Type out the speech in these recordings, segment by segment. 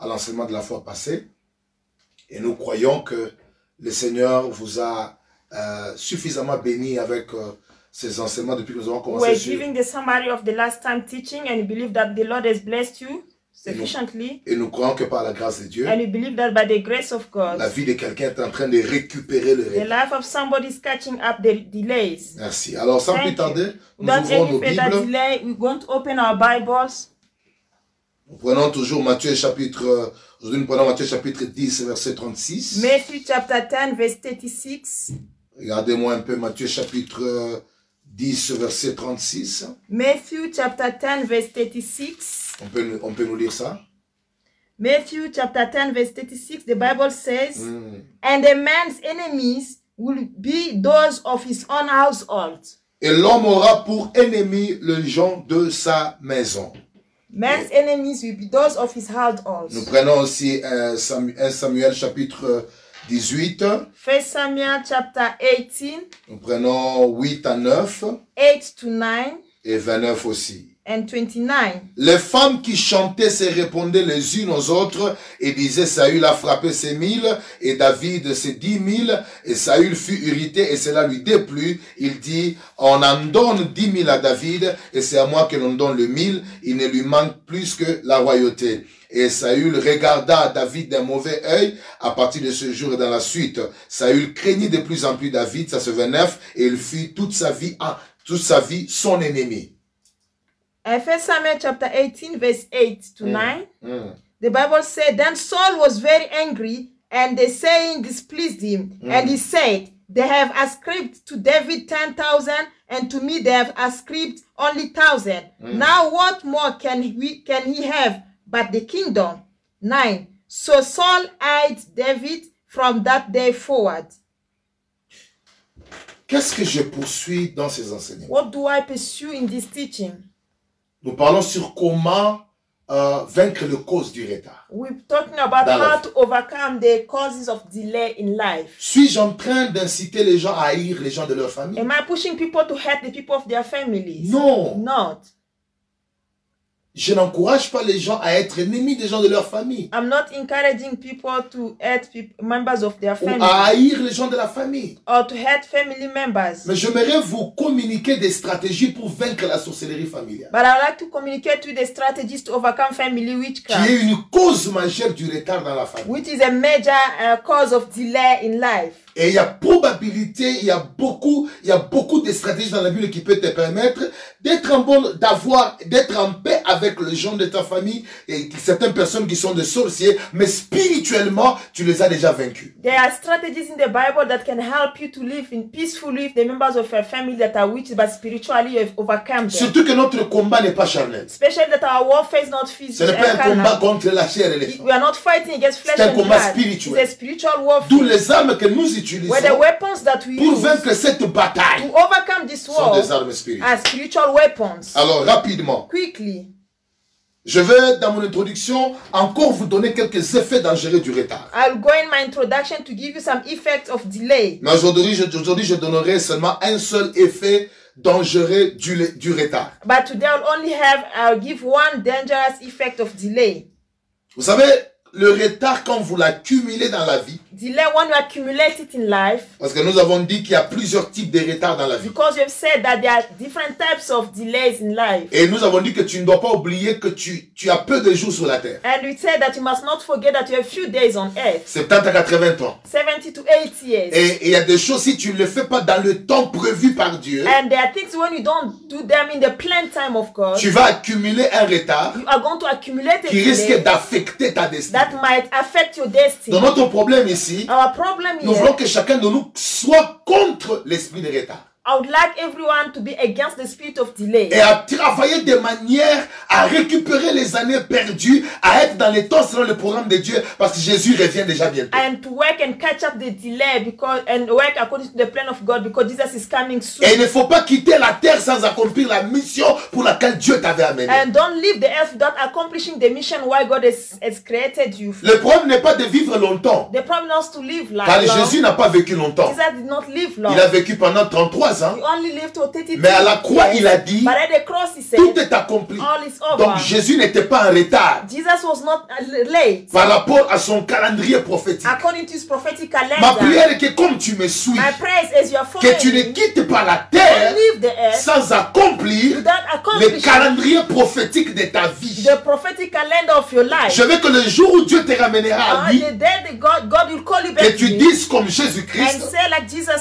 à l'enseignement de la fois passée. Et nous croyons que le Seigneur vous a euh, suffisamment béni avec euh, ces enseignements depuis que nous avons commencé We're giving the summary of the last time teaching, and we believe that the Lord has blessed you sufficiently. Et nous croyons que par la grâce de Dieu, And we believe that by the grace of la God, vie de quelqu'un est en train de récupérer le the retard. life of somebody is catching up the delays. Merci. Alors, sans Thank plus tarder, nous ouvrons nos Bibles. delay, we're going to open our Bibles. Nous prenons toujours Matthieu chapitre, euh, aujourd'hui nous prenons Matthieu chapitre 10, verset 36. Matthew chapter 10, verse 36. Regardez-moi un peu Matthieu chapitre euh, 10, verset 36. Matthew chapter 10, verse 36. On peut, nous- on peut nous lire ça? Matthew chapter 10, verse 36, the Bible says, Hmm. And a man's enemies will be those of his own household. Et l'homme aura pour ennemi le gens de sa maison. Man's enemies will be those of his household. Nous prenons aussi euh, Samu- 1 Samuel chapitre 18. First Samuel chapter 18, Nous prenons 8 à 9 8 to 9 et 29 aussi. And 29. Les femmes qui chantaient se répondaient les unes aux autres et disaient Saül a frappé ses mille et David ses dix mille et Saül fut irrité et cela lui déplut. Il dit on en donne dix mille à David et c'est à moi que l'on donne le mille. Il ne lui manque plus que la royauté. Et Saül regarda David d'un mauvais œil à partir de ce jour et dans la suite. Saül craignit de plus en plus David, ça se 29, et il fut toute sa vie, ah, toute sa vie son ennemi. First Samuel chapter 18, verse 8 to mm. 9. Hmm. The Bible said, Then Saul was very angry, and the saying displeased him. Mm. And he said, They have ascribed to David 10,000, and to me they have ascribed only 1,000. Mm. Now what more can, we, can he have but the kingdom? 9. So Saul eyed David from that day forward. Qu'est-ce que je poursuis dans ces enseignements What do I pursue in this teaching? Nous parlons sur comment euh, vaincre le cause du retard. We're talking about Dans how to overcome the causes of delay in life. Suis-je en train d'inciter les gens à haïr les gens de leur famille? Am I pushing people to hate the people of their families? Non. Not. Je n'encourage pas les gens à être ennemis des gens de leur famille I'm not encouraging people to hate peop members of their ou family à haïr les gens de la famille. or to hate family members. Mais j'aimerais vous communiquer des stratégies pour vaincre la sorcellerie familiale, But I would like to communicate with the strategies to overcome family qui est witchcraft, une cause majeure du retard dans la famille. which is a major uh, cause of delay in life. Et il y a probabilité, il y a beaucoup, il y a beaucoup de stratégies dans la Bible qui peuvent te permettre d'être en bonne, d'avoir, d'être en paix avec les gens de ta famille et certaines personnes qui sont des sorciers, mais spirituellement, tu les as déjà vaincus. There are strategies in the Bible that can help you to live in peacefully with the members of your family that are witches, but spiritually you have overcome them. Surtout que notre combat n'est pas charnel. Especially that our warfare is not Ce physical. n'est pas un combat contre la chair et les. We are not fighting against flesh C'est un and combat blood. spirituel. It's a spiritual warfare. D'où les armes que nous Where the utilisons weapons that we pour use vaincre cette bataille to overcome this sont war des armes spirituelles. spiritual weapons. Alors, rapidement, Quickly, je vais, dans mon introduction, encore vous donner quelques effets dangereux du retard. I'll go in my introduction to give you some effects of delay. Mais aujourd'hui, je, aujourd'hui, je donnerai seulement un seul effet dangereux du, du retard. But today I'll only have, I'll give one dangerous effect of delay. Vous savez, le retard, quand vous l'accumulez dans la vie, Delay when you accumulate it in life, parce que nous avons dit qu'il y a plusieurs types de retards dans la vie. because you've said that there are different types of delays in life. Et nous avons dit que tu ne dois pas oublier que tu, tu as peu de jours sur la terre. And we said that you must not forget that you have few days on earth, 70 à 80 ans. 70 to 80 years. Et il y a des choses, si tu ne le fais pas dans le temps prévu par Dieu, And there are things when you don't do them in the planned time of God, tu vas accumuler un retard you are going to accumulate a qui risque d'affecter ta destinée. That might affect your destiny. Donc notre problème ici, Our problem nous here, voulons que chacun de nous soit contre l'esprit de retard. I would like everyone to be against the spirit of delay et à travailler de manière à récupérer les années perdues, à être dans les temps selon le programme de Dieu, parce que Jésus revient déjà bientôt. and to work and catch up the delay because and work according to the plan of God because Jesus is coming soon. Et il ne faut pas quitter la terre sans accomplir la mission pour laquelle Dieu t'avait amené. And don't leave the earth without accomplishing the mission why God has, has created you. Le problème n'est pas de vivre longtemps, The problem is to live car life long. Jésus n'a pas vécu longtemps. Jesus did not live long. Il a vécu pendant 33 33 ans. He only lived to 32 Mais à la croix, il a dit, Tout est accompli. Donc Jésus n'était pas en retard uh, par rapport à son calendrier prophétique. Ma prière est que comme tu me suis, que tu ne quittes pas la terre sans accomplir le calendrier prophétique de ta vie. Je veux que le jour où Dieu te ramènera à lui, que tu dises comme Jésus-Christ,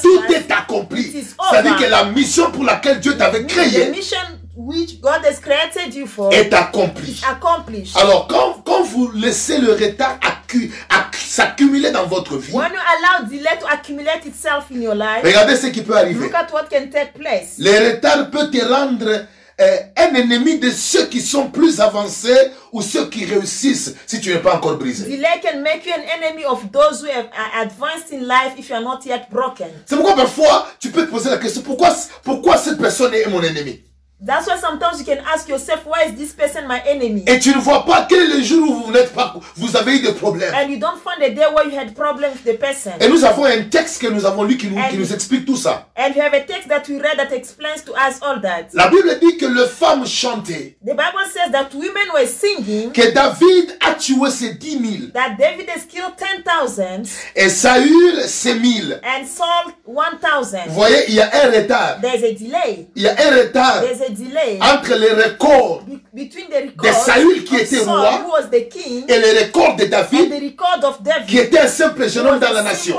tout est accompli. C'est-à-dire que la mission pour laquelle Dieu t'avait the créé mission which God has created you for est accomplie. is accomplished. Alors quand, quand vous laissez le retard accu- acc- s'accumuler dans votre vie, When you allow delay to accumulate itself in your life, regardez ce qui peut arriver. look at what can take place. Le retard peut te rendre un ennemi de ceux qui sont plus avancés ou ceux qui réussissent si tu n'es pas encore brisé. Delay can make you an enemy of those who have advanced in life if you are not yet broken. C'est pourquoi parfois tu peux te poser la question pourquoi, pourquoi cette personne est mon ennemi? That's why sometimes you can ask yourself, why is this person my enemy? Et tu ne vois pas quel est le jour où vous n'êtes pas, vous avez eu des problèmes. And you don't find a day where you had problem with the person. Et nous avons un texte que nous avons lu qui nous, qui nous explique tout ça. And you have a text that we read that explains to us all that. La Bible dit que les femmes chantaient The Bible says that women were singing que David a tué ses dix mille that David has killed 10,000 et Saül ses mille. and Saul 1,000. Vous voyez, il y a un retard. There's a delay. Il y a un retard There's a delay entre les records between the record Saül qui était roi, who was the king, et les records de and David the record of David, qui était un simple jeune homme dans la nation.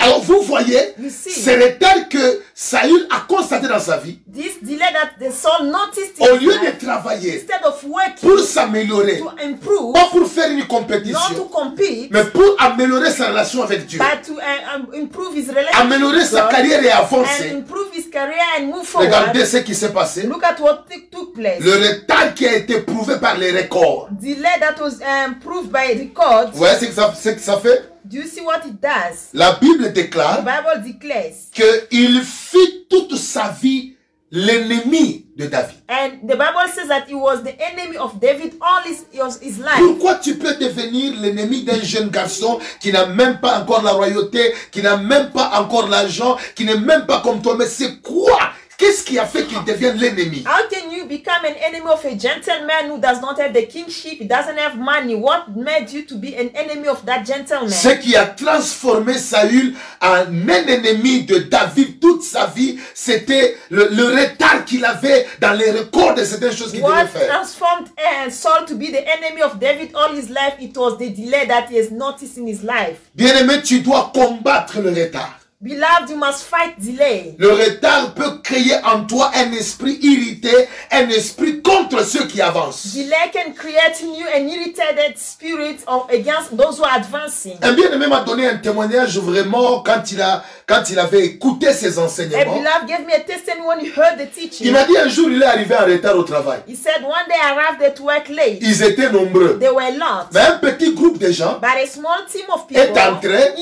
Alors vous voyez, You see. ce retard que Saül a constaté dans sa vie, This delay that the Saul noticed in au lieu de travailler instead of working pour s'améliorer, to improve, pas pour faire une compétition, compete, mais pour améliorer sa relation avec Dieu, but to uh, um, improve his relationship améliorer sa carrière et and avancer. improve his career and move forward. Regardez ce qui s'est passé. Look at what t- took place. Le retard qui a été prouvé par les records. Delay that was um, proved by records. Vous voyez ce que ça, ce que ça fait Do you see what it does? La Bible The déclare Bible declares. qu'il fit toute sa vie l'ennemi de David. And the Bible says that he was the enemy of David all his, his, his life. Pourquoi tu peux devenir l'ennemi d'un jeune garçon qui n'a même pas encore la royauté, qui n'a même pas encore l'argent, qui n'est même pas comme toi? Mais c'est quoi Qu'est-ce qui a fait qu'il devienne l'ennemi? How can you become an enemy of a gentleman who does not have the kingship? He doesn't have money? What made you to be an enemy of that gentleman? Ce qui a transformé Saül en un ennemi de David toute sa vie, c'était le, le retard qu'il avait dans les records de certaines choses qu'il devait What faire. transformed uh, Saul to be the enemy of David all his life? It was the delay that he has noticed in his life. Bien-aimé, tu dois combattre le retard. Beloved, you must fight delay. Le retard peut créer en toi un esprit irrité, un esprit contre ceux qui avancent. Delay can create in you an irritated spirit of against those who are advancing. Un bien-aimé m'a donné un témoignage vraiment quand il, a, quand il avait écouté ses A enseignements. beloved gave me a testimony when he heard the Il teaching. m'a dit un jour, il est arrivé en retard au travail. He said one day I arrived at work late. Ils étaient nombreux. They were lots. Mais un petit groupe de gens, But a small team of people Est entré.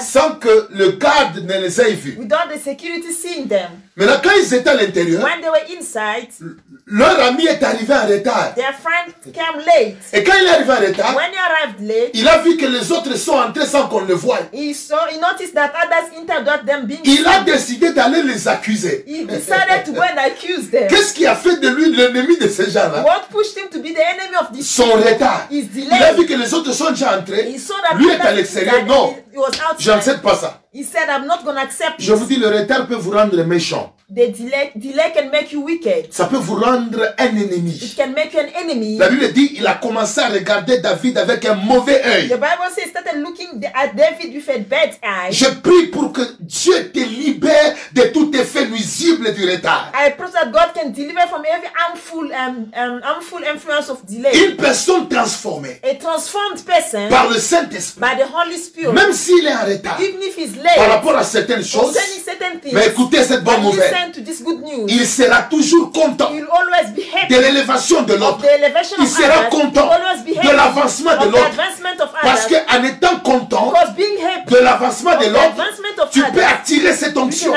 sans que le garde ne les ait vus. without the security seeing them. Maintenant, quand ils étaient à l'intérieur, When they were inside, leur ami est arrivé en retard. their friend came late. Et quand il est arrivé en retard, When he arrived late, il a vu que les autres sont entrés sans qu'on le voie. he saw he noticed that others entered without them being Il a décidé d'aller les accuser. He decided to go and accuse them. Qu'est-ce qui a fait de lui l'ennemi de ces gens-là? What pushed him to be the enemy of this Son retard. His Il a vu que les autres sont déjà entrés. He saw that Lui est à l'extérieur. Non, n'accepte pas ça. He said, I'm not going to accept Je vous dis, le retard peut vous rendre méchant. all. The delay, delay can make you wicked. Ça peut vous rendre un ennemi. It can make you an enemy. La Bible dit, il a commencé à regarder David avec un mauvais The œil. Bible says, started looking at David with a bad eye. Je prie pour que Dieu te libère de tout effet nuisible du retard. I pray that God can deliver from every harmful, um, um, harmful influence of delay. Une personne transformée A transformed person par le Saint-Esprit, by the Holy Spirit, même s'il est en retard even if he's par late, rapport à certaines choses, concerning certain things, mais écoutez cette bonne nouvelle. To this good news. Il sera toujours content He will always be de l'élévation de l'autre. Il sera others. content de l'avancement de l'autre. Parce qu'en étant content de l'avancement de l'autre, Tu peux attirer cette onction.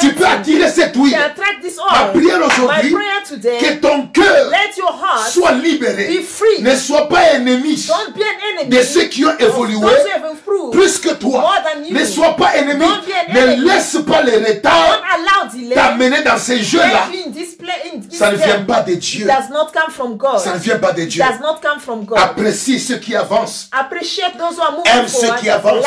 Tu peux attirer cette huile. Ma prière aujourd'hui, que ton cœur soit libéré. Ne sois pas ennemi de ceux qui ont évolué plus que toi. Ne sois pas ennemi. Ne laisse pas les retards t'amener dans ces jeux-là. Ça ne vient pas de Dieu. Ça ne vient pas de Dieu. does not come from God. Apprécie ceux qui avancent. Appreciate those who are moving Aime ceux qui avancent.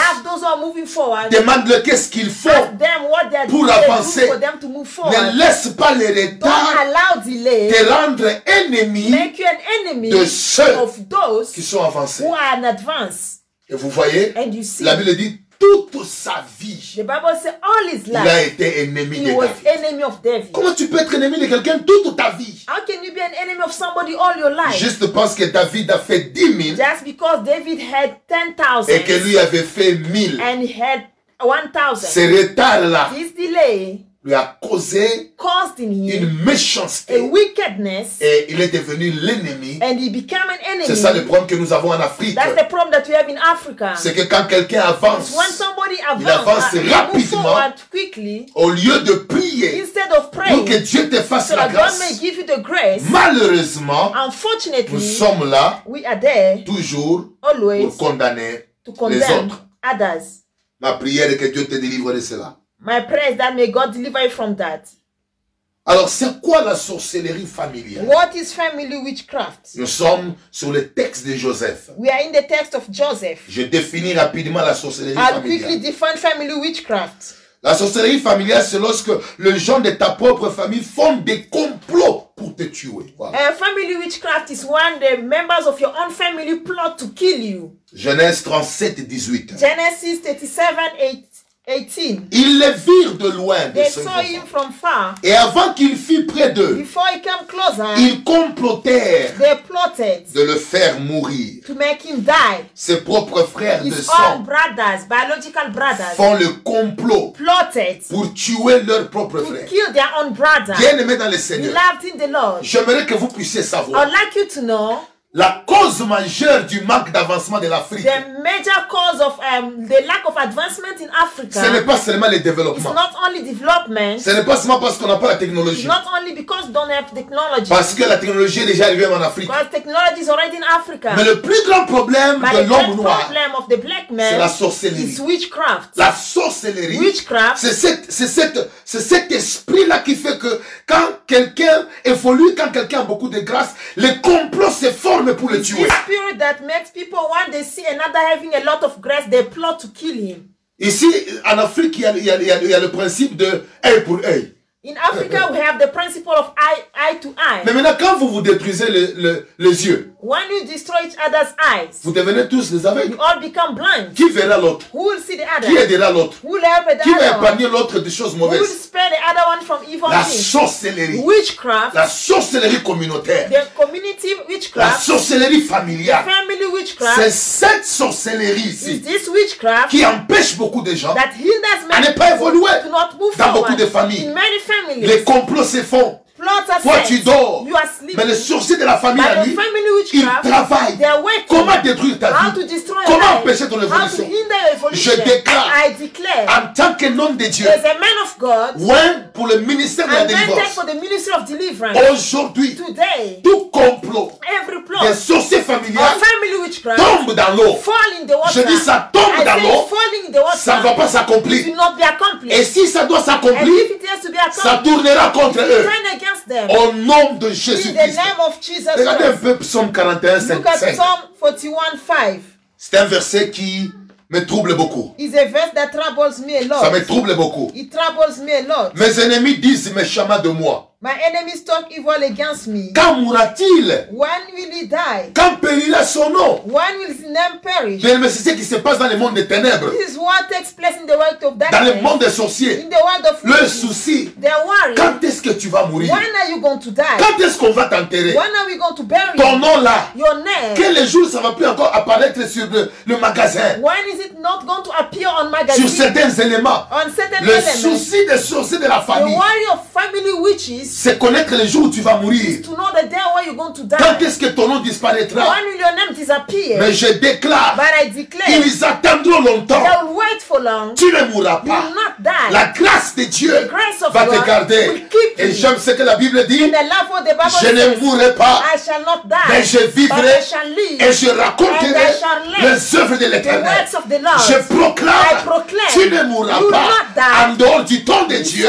Demande-le qu'est-ce qu'il faut. Ask them what they are pour avancer. for them to move Ne laisse pas retards allow delay te rendre ennemi make you an enemy de ceux of those qui sont avancés. who are in advance. Et vous voyez, And you see, la Bible dit toute sa vie, the Bible says all his il a life été ennemi he de was David. enemy of David. Comment tu peux être ennemi de quelqu'un toute ta vie? How can you be an enemy of somebody all your life? Juste parce que David a fait 10 000 Just because David had 10,000 et que lui avait fait 1000. and he had 1,000. Ce retard-là This delay lui a causé caused in him une a méchanceté wickedness et il est devenu l'ennemi. and he became an enemy. C'est ça le problème que nous avons en Afrique. That's the problem that we have in Africa. C'est que quand quelqu'un avance, When somebody Il avance uh, rapidement. quickly, au lieu de prier instead of pour que Dieu te fasse so la grâce, give you the grace, malheureusement, nous unfortunately, sommes là we are there toujours always pour condamner to les autres. others. Ma prière est que Dieu te délivre de cela. My prayer is that may God deliver you from that. Alors, c'est quoi la sorcellerie familiale? What is family witchcraft? Nous sommes sur le texte de Joseph. We are in the text of Joseph. Je définis rapidement la sorcellerie I'll quickly familiale. define family witchcraft. La sorcellerie familiale, c'est lorsque les gens de ta propre famille font des complots pour te tuer. Voilà. Uh, family witchcraft is when the members of your own family plot to kill you. Genèse 37, 18. Genesis 37 8, 18. Ils les virent de loin de They saw him from far. Et avant qu'il fût près d'eux, Before he came closer, ils complotèrent they plotted de le faire mourir. to make him die. Ses propres frères de His own sang brothers, biological brothers, font le complot plotted pour tuer leurs propres to frères. kill their own brother. Bien aimés dans le Seigneur, Beloved in the Lord. j'aimerais que vous puissiez I'd savoir like you to know la cause majeure du manque d'avancement de l'Afrique. the major cause of um, the lack of advancement in Ce n'est Africa pas seulement le développement. not only development, Ce n'est pas seulement parce qu'on n'a pas la it's technologie. not only because we don't have technology, Parce que la technologie est déjà arrivée en Afrique. because technology is already in Africa. Mais le plus grand problème But de l'homme noir, problem of the black c'est la man sorcellerie. is witchcraft. La sorcellerie, Witchcraft c'est cette- c'est cette- c'est cet esprit-là qui fait que quand quelqu'un évolue, quand quelqu'un a beaucoup de grâce, les complots se forment pour le tuer. spirit that makes people when they see another having a lot of grace, they plot to kill him. Ici, en Afrique, il y a, il y a- il y a- il y a le principe de œil pour œil. In Africa, we have the principle of eye, eye to eye. Mais maintenant, quand vous vous détruisez le- le- les yeux, When you destroy each other's eyes, vous devenez tous des aveugles. you all become blind. Qui verra l'autre? Who will see the Qui other? aidera l'autre? Who will help the Qui va épargner l'autre des choses Who will mauvaises? spare the other one from evil La things? sorcellerie. Witchcraft, La sorcellerie communautaire. the community La sorcellerie familiale. family C'est witchcraft, cette sorcellerie is ici this witchcraft qui empêche beaucoup de gens that hinders à ne pas évoluer. to not move Dans beaucoup de familles. In many families, Les complots se font. Toi, tu dors. Mais les sorciers de la famille, travaillent. they are working. Comment détruire ta vie? Comment empêcher ton évolution? Je déclare. En tant que homme de Dieu, a ouais, pour le ministère de la délivrance, aujourd'hui, tout complot des sorciers familiales tombe dans l'eau. Je dis ça tombe dans l'eau. Ça ne va pas s'accomplir. Et si ça doit s'accomplir, ça tournera contre eux. Against them. Au nom de in Jésus-Christ. the name of Jesus Regardez un peu Psaume 41, 5. Look at Psalm 41 5. C'est un verset qui me trouble beaucoup. It's a verse that troubles me a Ça lot. me trouble beaucoup. It troubles me a lot. Mes ennemis disent méchamment de moi. My enemies talk evil against me. Quand mourra-t-il? When will he die? Quand périra son nom? When will his name perish? Mais c'est ce qui se passe dans le monde des ténèbres, This is what takes place in the world of dans le darkness. monde des sorciers. In the world of Le souci, They're worried. quand est-ce que tu vas mourir? When are you going to die? Quand est-ce qu'on va t'enterrer? When are we going to bury? Ton nom là, Your name. quel jour ça va plus encore apparaître sur le, le magasin When is it not going to appear on Sur magazine? certains éléments. On certain Le elements. souci des sorciers de la The famille, worry of family witches c'est connaître le jour où tu vas mourir. to know the day where you're going to Quand est-ce que ton nom disparaîtra? When will your name disappear? Mais je déclare, But I declare, ils attendront longtemps. they will wait for long. Tu ne mourras You pas. will not die. La grâce de Dieu The grace of va te garder. will keep Et j'aime ce que la Bible dit. In the love of the Bible Je ne mourrai pas, I shall not die, mais je but vivrai I shall live. et je raconterai les œuvres de l'éternel. Je I proclame, proclaim, tu ne mourras pas en dehors du temps de Dieu,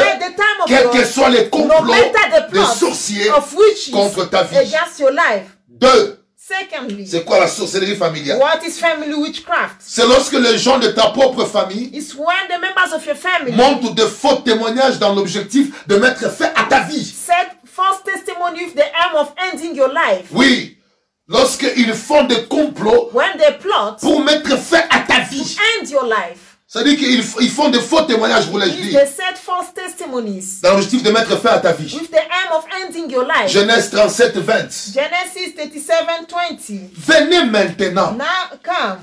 God, que soient les complots the des plot sorciers of witches contre ta vie. against your life. Deux, Secondly, c'est quoi la sorcellerie familiale? What is family witchcraft? C'est lorsque les gens de ta propre famille It's when the members of your family montrent de faux témoignages dans l'objectif de mettre fin à ta vie. set false testimony with the aim of ending your life. Oui, lorsqu'ils font des complots When they plot pour mettre fin à ta vie. end your life, C'est-à-dire qu'ils font des faux témoignages, vous l'ai dit, they set false testimonies dans l'objectif de mettre fin à ta vie. with the aim of ending your life. Genèse 37, 20. Genesis 37 20. Venez maintenant, Now come,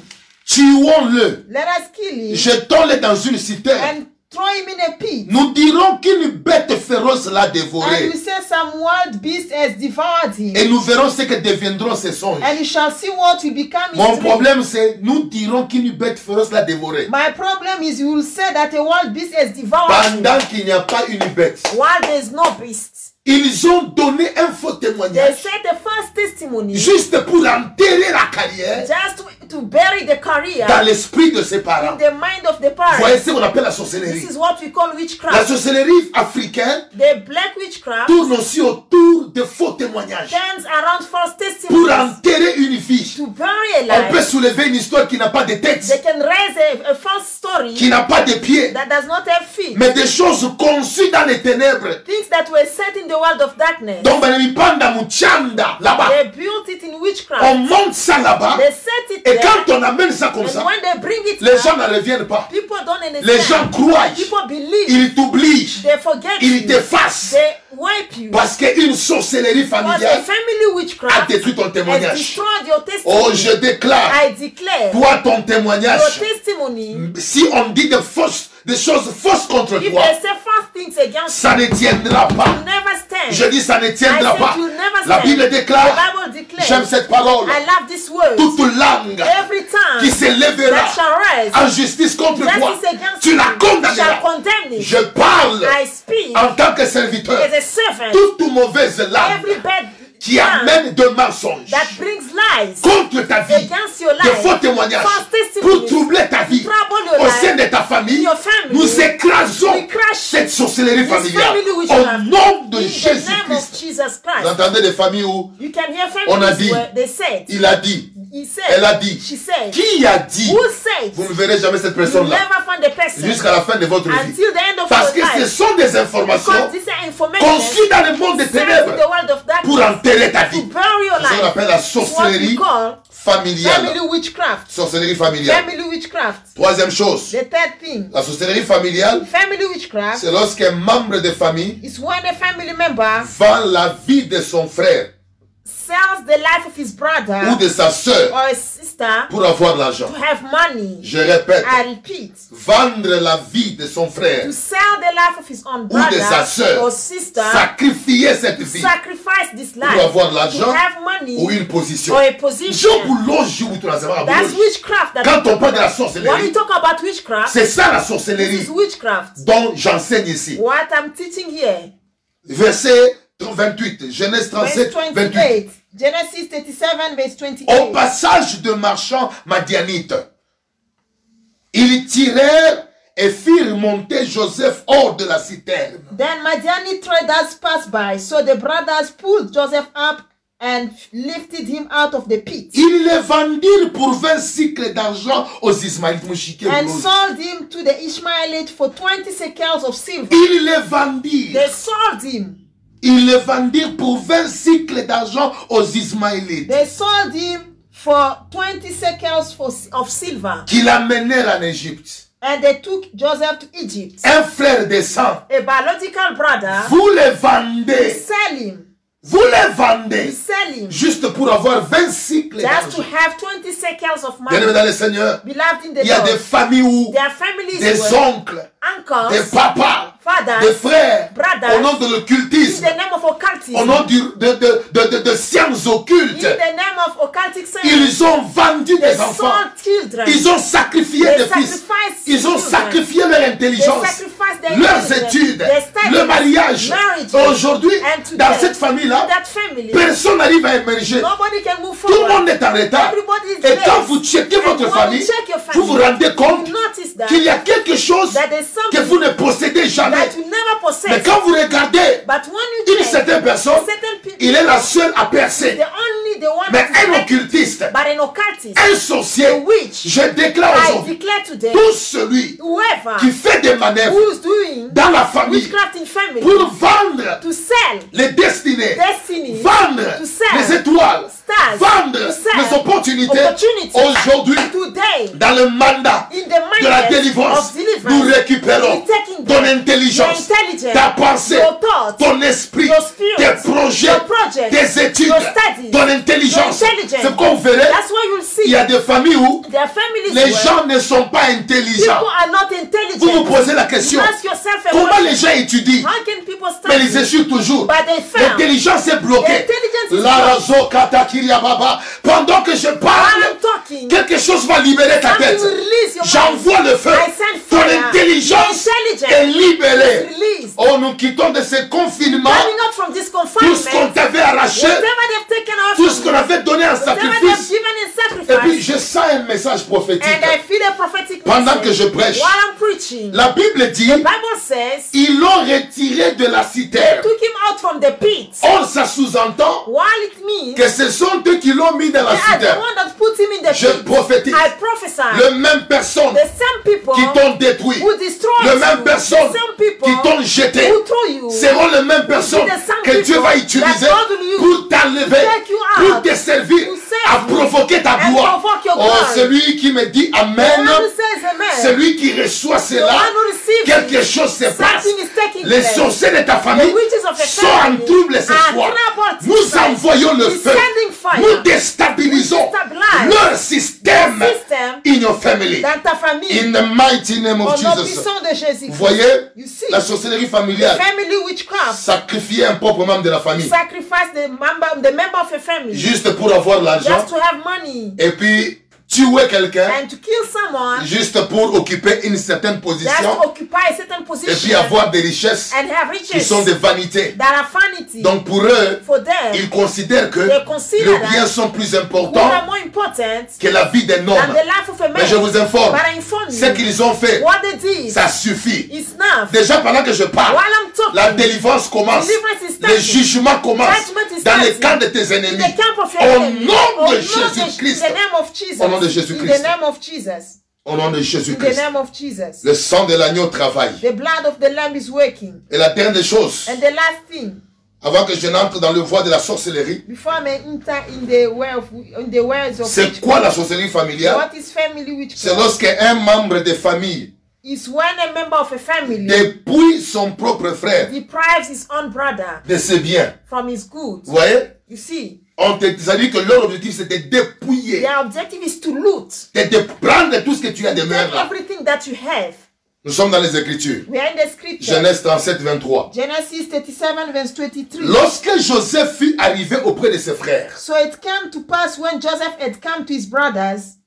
tuons-le, let us kill him jetons-le dans une citerne. And throw him in a pit. Nous dirons qu'une bête féroce l'a And dévoré. you say some wild beast has devoured him. Et nous verrons ce que deviendront ses songes. And you shall see what will become Mon problème, c'est nous dirons qu'une bête féroce l'a dévoré. My problem is you will say that a wild beast has devoured Pendant qu'il n'y a pas une bête. while there is no beast. Ils ont donné un faux They témoignage said the first testimony juste pour enterrer la carrière just to, bury the career dans l'esprit de ses parents. in the mind of the Vous voyez parents. ce qu'on appelle la sorcellerie. This is what we call La witchcraft. sorcellerie africaine The black witchcraft tourne aussi autour de faux témoignages turns around false pour testimonies enterrer une fille. to bury a On peut life. soulever une histoire qui n'a pas de tête, They can raise a, a false story qui n'a pas de pieds, that does not have feet. mais des choses conçues dans les ténèbres. Things that were set in the world of darkness. Donc. They built it in On witchcraft. monte ça là-bas. They set it Et. Quand on amène ça comme ça, when they bring it les gens ne reviennent pas. Les gens croient. Ils t'oublient. Ils t'effacent. Parce qu'une sorcellerie familiale a détruit ton témoignage. Oh, je déclare, toi, ton témoignage, si on dit de fausses, des choses fausses contre If toi, ça ne tiendra pas. you'll never stand. Je dis, ça ne tiendra pas. La. Bible déclare, j'aime cette parole, I love this word. toute langue Every time qui s'élèvera en justice contre toi, tu la condamneras. Je parle I speak en tant que serviteur. as a servant. Toute mauvaise langue Every bad qui amène de mensonges that brings lies contre ta vie, de faux témoignages pour troubler ta vie. au sein de ta famille, nous écrasons cette sorcellerie familiale. au nom de Jésus-Christ. Vous entendez des familles où You can hear On a dit. where they said, il a dit, elle a dit, qui a dit, who said, vous ne verrez jamais cette personne-là jusqu'à la fin de votre vie. Parce que ce sont des informations conçues dans le monde des ténèbres pour enterrer ta vie. C'est ce qu'on appelle la sorcellerie familiale. family witchcraft. Sorcellerie familiale. Family witchcraft. Troisième chose, The third thing, la sorcellerie familiale, family witchcraft c'est lorsqu'un membre de famille is when a family member vend la vie de son frère sells the life of his ou brother de sa sœur or his sister pour avoir l'argent. to have money. Je répète, I repeat, vendre la vie de son frère, to sell the life of his own Ou de sa brother sœur. or sister, sacrifier cette vie sacrifice this life pour avoir l'argent ou une position. or a position. That's witchcraft. That Quand on parle de la when you sorcellerie, talk about witchcraft, c'est ça la this sorcellerie is witchcraft. dont j'enseigne ici. What I'm teaching here, Verset 28, Genèse verse 37, 28. 28, Genesis 37, verse Au 28. passage de marchands madianites, ils tirèrent et firent monter Joseph hors de la citerne. Then Madiani traders passed by, so the brothers pulled Joseph up and lifted him out of the pit Ils le vendirent pour 20 cycles d'argent aux Ismaélites. And sold him to the Ishmaelites for 20 shekels of silver. Ils le vendirent. They sold him. Ils le vendirent pour 20 cycles d'argent aux Ismaélites. They sold him for 20 shekels of silver. Qui l'amenèrent en Égypte. And they took Joseph to Egypt. Un frère de sang. A biological brother, Vous le vendez. sell him. Vous le You vendez. Juste pour avoir 20 cycles just to d'argent. have 20 shekels of Bien dans le Seigneur. Beloved in the Il y a des familles où des oncles, des uncles, papas des fathers, frères, brothers, au nom de l'occultisme, au nom du- de, de, de, de- sciences occultes, ils ont vendu des enfants. children, Ils ont sacrifié des fils. Ils ont sacrifié leur intelligence, leurs études, le mariage. Aujourd'hui, dans cette famille-là, personne n'arrive à émerger. nobody can move Tout le monde est en retard. Et quand vous checkez votre famille, vous vous rendez compte qu'il y a quelque chose que vous ne possédez jamais. Mais quand vous regardez But when you une certaine personne, il est la seule à percer. the only the one Mais un occultiste, but an occultist, un sorcier, je déclare aujourd'hui, tout celui whoever qui fait des manœuvres dans la famille pour vendre to sell les destinées, destiny, vendre to sell les étoiles, stars, vendre sell les opportunités. Aujourd'hui, dans le mandat de la délivrance, nous récupérons ton intelligence, ta pensée, thoughts, ton esprit, spirit, tes projets, tes études, studies, ton intelligence. C'est qu'on verrait, il y a des familles où les gens ne sont pas intelligents. Vous vous posez la question, comment les gens étudient? How can people Mais ils échouent toujours. L'intelligence est bloquée. La katakiria baba. Pendant que je parle, talking, quelque chose va libérer ta tête. J'envoie le feu. Ton intelligence est libérée. Oh, nous quittons de ce confinement tout ce qu'on t'avait arraché, tout ce qu'on avait donné en sacrifice. Et puis, je sens un message prophétique. Pendant que je prêche. La Bible dit, The Bible says, ils l'ont retiré de la citerne. took him out from the pit. Or, ça sous-entend que ce sont eux qui l'ont mis dans la the Je prophétise. I prophesy. Le même personne the same people qui t'ont détruit, le même personne qui t'ont jeté, seront les mêmes personnes que Dieu va utiliser pour t'enlever, pour te servir, à provoquer ta gloire. Oh, celui qui me dit Amen, celui qui reçoit cela, quelque chose se passe. Les sorciers de ta famille sont en trouble ce are soir. troubled Nous envoyons le feu. Fire. Nous déstabilisons leur système in your family. dans ta famille. In the mighty name of Jesus. de Jésus. Vous voyez, You see, la sorcellerie familiale sacrifier un propre membre de la famille sacrifice the member, the member of a family juste pour avoir l'argent just to have money et puis tuer quelqu'un and to kill someone juste pour occuper une certaine position et puis avoir des richesses qui sont des vanités. Donc pour eux, ils considèrent que les biens sont plus importants que la vie d'un homme. Mais je vous informe, ce qu'ils ont fait, ça suffit. Déjà pendant que je parle, la délivrance commence, le jugement commence dans le starting. camp de tes ennemis. Au nom de Jésus-Christ. In the name of Jesus. Au nom de In Jésus-Christ. the name of Jesus. Au nom de In the Jésus-Christ. name of Jesus. Le sang de l'agneau travaille. The blood of the lamb is working. Et la dernière chose, And the last thing, avant que je n'entre dans le voie de la sorcellerie, before I may enter in the way of in the words of c'est quoi la sorcellerie familiale? What is family C'est witchcraft? lorsqu'un membre de famille Is when a member of a family dépouille son propre frère deprives his own brother de ses biens. from his goods. Vous voyez? You see, On te ça dit que leur objectif c'est de dépouiller, their objective is to loot. de, de prendre tout ce que tu as de là. everything that you have. Nous sommes dans les Écritures. We are in the scripture. Genèse 37, 23. Genesis 37 verse 23. Lorsque Joseph fut arrivé auprès de ses frères, So it came to pass when Joseph had come to his brothers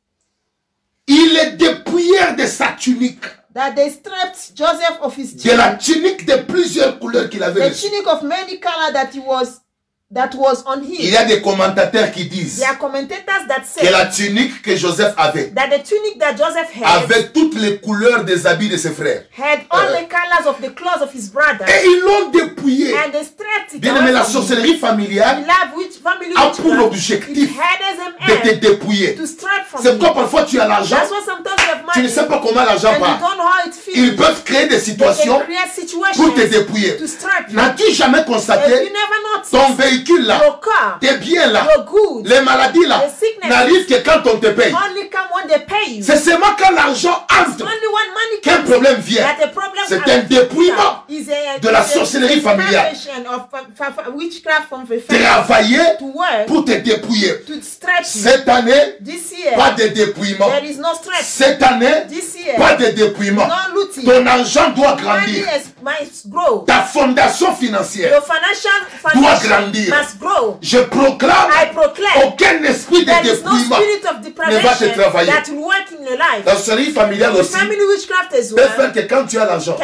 ils les dépouillèrent de sa tunique, that they stripped Joseph of his de la tunique de plusieurs couleurs qu'il avait the tunic of many color that he was that was on Il him. y a des commentateurs qui disent There are commentators that que say la tunique que Joseph avait that the tunic that Joseph had avait toutes les couleurs des habits de ses frères. had all the colors of the clothes of his brother Et ils l'ont dépouillé. and they stripped it Bien aimé, la away from him. sorcellerie familiale Love which family a pour witchcraft, objectif it had as an de te end dépouiller. to strip from C'est him. pourquoi parfois tu as l'argent, That's why sometimes you have tu money ne sais pas comment l'argent and you part. don't know how it feels. Ils peuvent créer des They situations can create situations pour te dépouiller. to strip you. N'as-tu jamais If you constaté never notice ton véhicule là, your car, tes biens là, your goods, les maladies là, n'arrivent que quand on te paye. C'est seulement quand l'argent entre qu'un problème vient. C'est un dépouillement de la sorcellerie familiale. Travailler pour te dépouiller. Cette année, pas de dépouillement. Cette année, pas de dépouillement. Ton argent doit grandir. Ta fondation financière doit grandir. Je proclame aucun esprit de dépouillement. ne va te travailler. that will work in your life. La sorcellerie familiale The aussi family witchcraft as peut faire que quand tu as l'argent,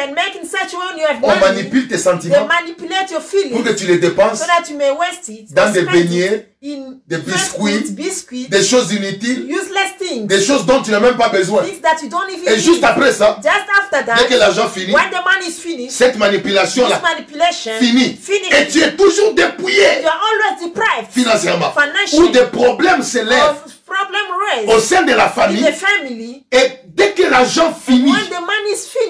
on manipule tes sentiments manipulate your pour que tu les dépenses so that you may waste it. Dans des beignets, in des biscuits, des choses inutiles, useless things, des choses dont tu n'as même pas besoin. things that you don't even Et juste après ça, Just after dès que l'argent finit, when the money is finished, cette manipulation-là manipulation finit. finish. Et tu es toujours dépouillé You are always deprived financièrement. Ou des problèmes s'élèvent au sein de la famille. family. Et dès que l'argent finit,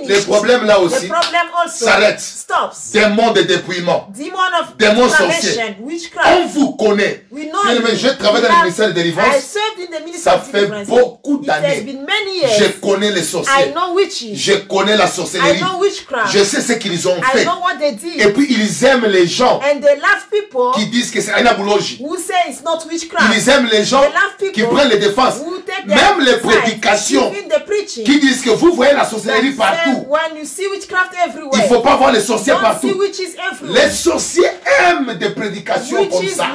les problèmes là aussi, s'arrêtent. démons de dépouillement. Demon of Démon deprivation, On vous connaît. We je travaille dans le ministère de I délivrance. served in the ministry Ça of fait beaucoup d'années. Je years. connais les I sorciers. Je connais la I sorcellerie. Je sais ce qu'ils ont I fait. know what they Et puis ils aiment les gens And they love people qui disent que c'est Aina Boulogi. who say it's not witchcraft. Ils aiment les gens qui prennent les défenses. Même les prédications qui disent que vous voyez la sorcellerie partout. when you see witchcraft Il ne faut pas voir les sorciers partout. Les sorciers aiment des prédications comme ça.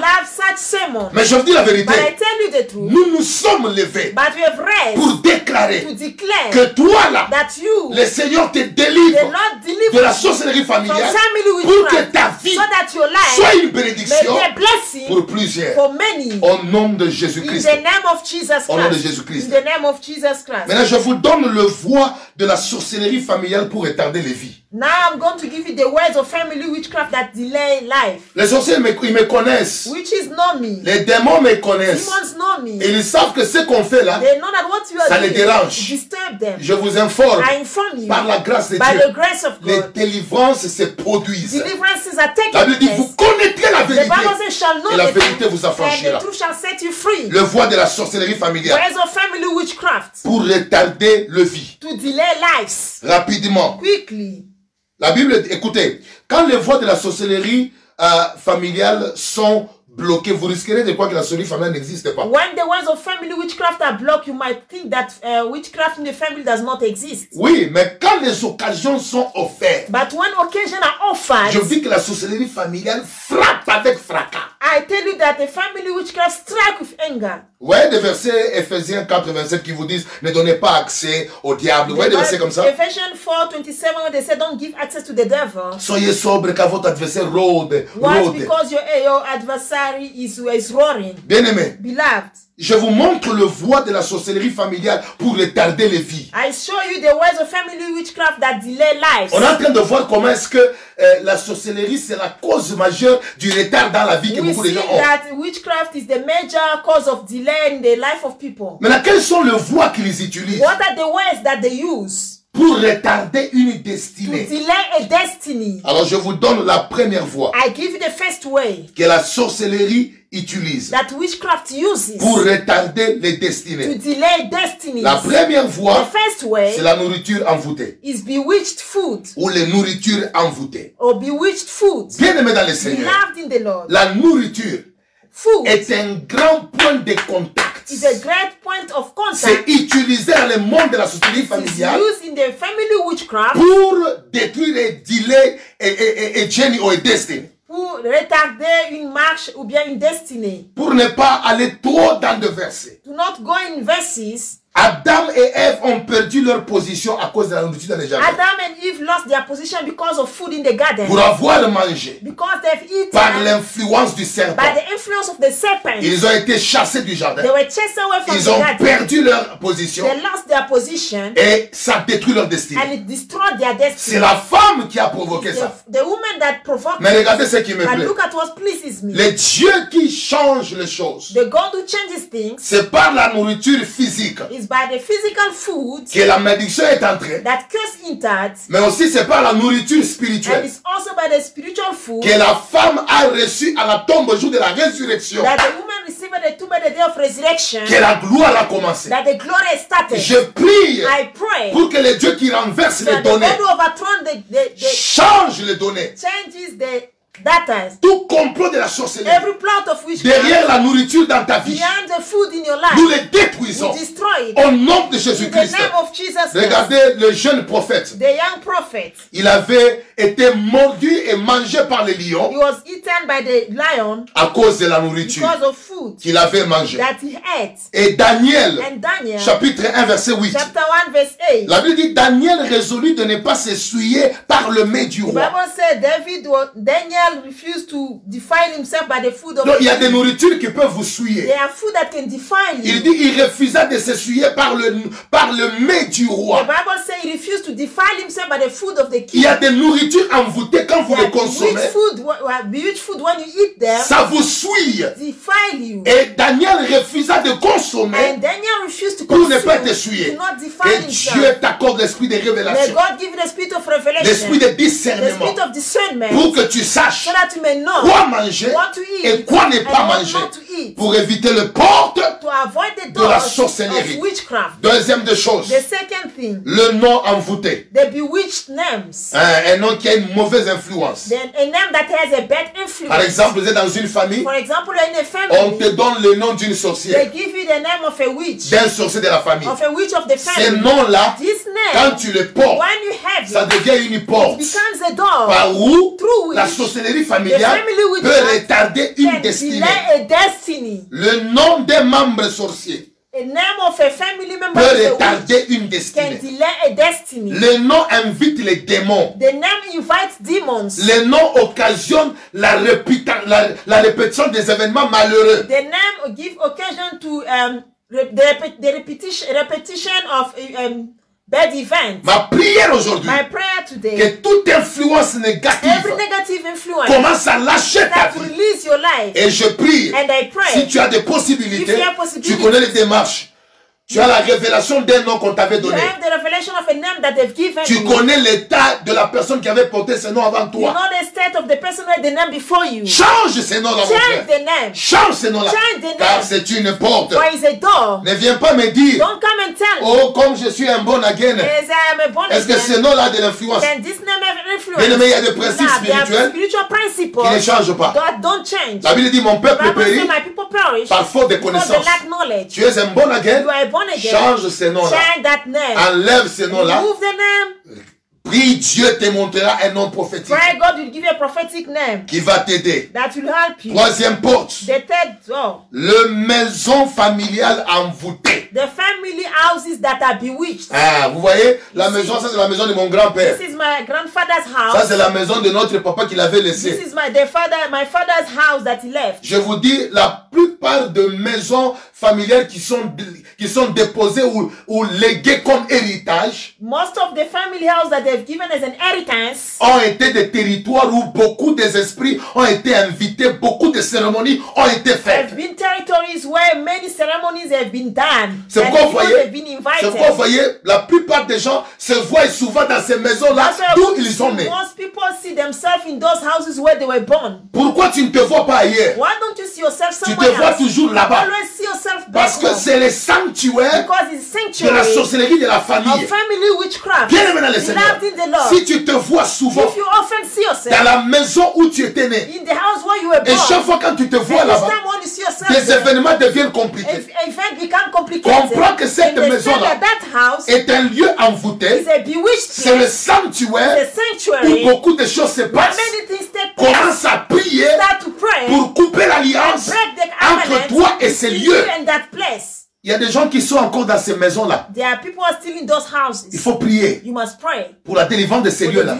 Mais je vous dis la vérité. Nous nous sommes levés But we have read pour to déclarer declare que toi là, that you, le Seigneur te délivre de la sorcellerie familiale pour que ta vie so that your life soit une bénédiction pour plusieurs. for many. Au nom de Jésus-Christ. Au nom de Christ. Jésus-Christ. Maintenant, je vous donne le voie de la sorcellerie familiale pour retarder les vies. Now I'm going to give you the words of family witchcraft that delay life. Les sorciers, me- ils me connaissent. Witches know me. Les démons me connaissent. Demons know me. Et ils savent que ce qu'on fait là, They know that what you are Ça les dérange. disturb them. je vous informe, I inform you par la grâce de by Dieu, the grace of les God. délivrances se produisent. Deliverances are taking La Bible dit, vous connaîtrez la The vérité. Bible says, shall know Et la the vérité vous and affranchira. the truth shall set you free. Le voie de la sorcellerie familiale Words of family witchcraft pour retarder le vie. to delay lives Rapidement. quickly. La Bible, écoutez, quand les voies de la sorcellerie euh, familiale sont bloquées, vous risquerez de croire que la sorcellerie familiale n'existe pas. When the words of family witchcraft are blocked, you might think that uh, witchcraft in the family does not exist. Oui, mais quand les occasions sont offertes, But when occasion are offered, je dis que la sorcellerie familiale frappe avec fracas. I tell you that the family witchcraft strike with anger. Ouais, des versets Ephésiens 4, 27 qui vous disent ne donnez pas accès au diable. Ouais, des versets comme ça. Ephesians 4 27, when they say don't give access to the devil. Soyez sobre car votre adversaire rôde. Why? rôde. Because your, your adversary is, is roaring. Bien aimé, Beloved, je vous montre le voie de la sorcellerie familiale pour retarder les vies. I show you the ways of family witchcraft that delay lives. On est en train de voir comment est-ce que euh, la sorcellerie c'est la cause majeure du retard dans la vie que We beaucoup de gens ont. that witchcraft is the major cause of delay in the life of people. Maintenant, quelles sont les voies qu'ils utilisent? What are the ways that they use? Pour retarder une to destinée delay a destiny? Alors, je vous donne la première voie I give you the first way que la sorcellerie utilise that witchcraft uses pour retarder les to destinées. delay destinies. La première The voie, first way c'est la nourriture envoûtée is bewitched food ou les nourritures envoûtées. or bewitched food. Bien aimé dans le Seigneur, in the Lord. la nourriture Food est un grand point de contact. Is a great point of C'est contact. utilisé dans le monde de la It's familiale used in the family witchcraft pour détruire et delay et, et, et, ou et Destiny. pour retarder une marche ou bien une destinée. Pour ne pas aller trop dans de versets. Do not go in verses. Adam et Ève ont perdu leur position à cause de la nourriture dans les jardins. Adam and Eve lost their position because of food in the garden. Pour avoir mangé Because they've par eaten l'influence du serpent. by the influence of the serpent. Ils ont été chassés du jardin. They were chased away from Ils the ont garden. perdu leur position They lost their position et ça détruit leur destinée. and it destroyed their C'est destiny. la femme qui a provoqué ça. The, the woman that provoked Mais regardez ce qui me plaît. look at what pleases me. Le Dieu qui change les choses, The God who changes things c'est par la nourriture physique is by the physical food que la malédiction est entrée, that curse entered, mais aussi c'est par la nourriture and spirituelle it's also by the spiritual food que la femme a reçu à la tombe au jour de la résurrection, that the woman received at the tomb at the day of resurrection, que la gloire a commencé. that the glory started. Je prie I pray pour que le Dieu qui renverse les données the, change les données, changes the That is, tout complot de la sorcellerie, every plot of witchcraft derrière la nourriture dans ta vie, the food in your nous life, les détruisons we destroy it. au nom de the Jésus-Christ. name of Jesus Christ, Regardez le jeune prophète. the young prophet, Il avait été mordu et mangé par les he lions was eaten by the lion à cause de la nourriture because of food qu'il avait mangée. that he ate. Et Daniel, And Daniel, chapitre 1, verset 8. chapter 1, verse 8, La Bible dit Daniel résolut de ne pas s'essuyer par le mets du the roi. Bible said David was, Daniel refused to defile himself by the food of Donc il y a the des nourritures qui peuvent vous souiller. There are food that can defile Il you. dit il refusa de s'essuyer par le, par le mets du The roi. Bible says he refused to defile himself by the food of the Il king. y a des nourritures envoûtées quand vous les consommez. food, wh- wh- bewitched food when you eat them, Ça vous souille. defile you. Et Daniel refusa de consommer And Daniel refused to pour ne pas consume, t'essuyer. defile Dieu t'accorde l'esprit de révélation, the l'esprit de the discernement, spirit of discernment, pour que tu saches so that you may know quoi manger what to et quoi ne pas manger pour éviter le porte. to avoid the de la sorcellerie. of witchcraft. Deuxième des choses, The second thing, le nom envoûté. the bewitched names. Un, un nom qui a une mauvaise influence. A name that has a bad influence. Par exemple, vous êtes dans une famille, For example, in a on te donne le nom d'une they sorcière, give you the name of a witch, d'un sorcier de la famille. of a witch of the Ces family. noms-là, quand tu le portes, when you have ça devient une porte becomes a door par où la sorcellerie familiale peut retarder une destinée. Le nom des membres sorciers A name of a family member peut retarder une destinée. Le nom invite les démons. The name invites demons. Le nom occasionne la, répéta- la- la répétition des événements malheureux. The name give occasion to um, the, repe- the repetition, repetition of um, bad events. Ma prière aujourd'hui, My prayer today, que toute influence négative every negative influence commence à lâcher ta vie. release your life, Et je prie, and I pray, si tu as des possibilités, If you have possibilities. tu connais les démarches. Tu as la révélation d'un nom qu'on t'avait donné. have the revelation of a name that they've given Tu connais l'état de la personne qui avait porté ce nom avant You toi. know the state of the person who had the name before you. Change ce nom-là, mon Change ce. Change the Car c'est une porte. Ne viens pas me dire, Don't come and tell me. oh, comme je suis un bon again. Est-ce que ce nom-là a de l'influence? Bien il y a des principes spirituels qui ne changent pas. that don't change. La Bible dit, mon peuple périt par faute de connaissance. Tu es un bon again? Born again. Change ce nom-là. Change that name. Enlève ce nom-là. Remove the name. Prie, Dieu te montrera un nom prophétique Pray God will give you a prophetic name qui va t'aider. that will help you. Troisième porte, The third door. le maison familiale envoûtée. The family houses that are bewitched. Ah, vous voyez, la You maison, see? ça c'est la maison de mon grand-père. This is my grandfather's Ça house. c'est la maison de notre papa qu'il avait This laissé. is my the father my father's house that he left. Je vous dis, la plupart de maisons familiales qui sont, qui sont déposées ou, ou léguées comme héritage Most of the family house that they've given as an inheritance ont été des territoires où beaucoup des esprits ont été invités, beaucoup de cérémonies ont été faites. have been territories where many ceremonies have been done. C'est pourquoi vous voyez, c'est pourquoi vous voyez, la plupart des gens se voient souvent dans ces maisons-là d'où ils sont nés. most people see themselves in those houses where they were born. Pourquoi tu ne te vois pas ailleurs? Why don't you see yourself Tu somewhere te vois else? toujours là-bas. Always see yourself Parce que c'est le sanctuaire de la sorcellerie de la famille. family witchcraft. Bien aimé dans le Seigneur. Si tu te vois souvent dans la maison où tu étais né, et chaque fois quand tu te vois là-bas, there, événements deviennent compliqués. Comprends que cette maison-là Est un lieu envoûté. C'est le sanctuaire où beaucoup de choses se passent. Commence à prier pour couper l'alliance entre toi et ces lieux. That place. Il y a des gens qui sont encore dans ces maisons-là. There are people who are still in those houses. Il faut prier You must pray pour la délivrance de ces lieux-là.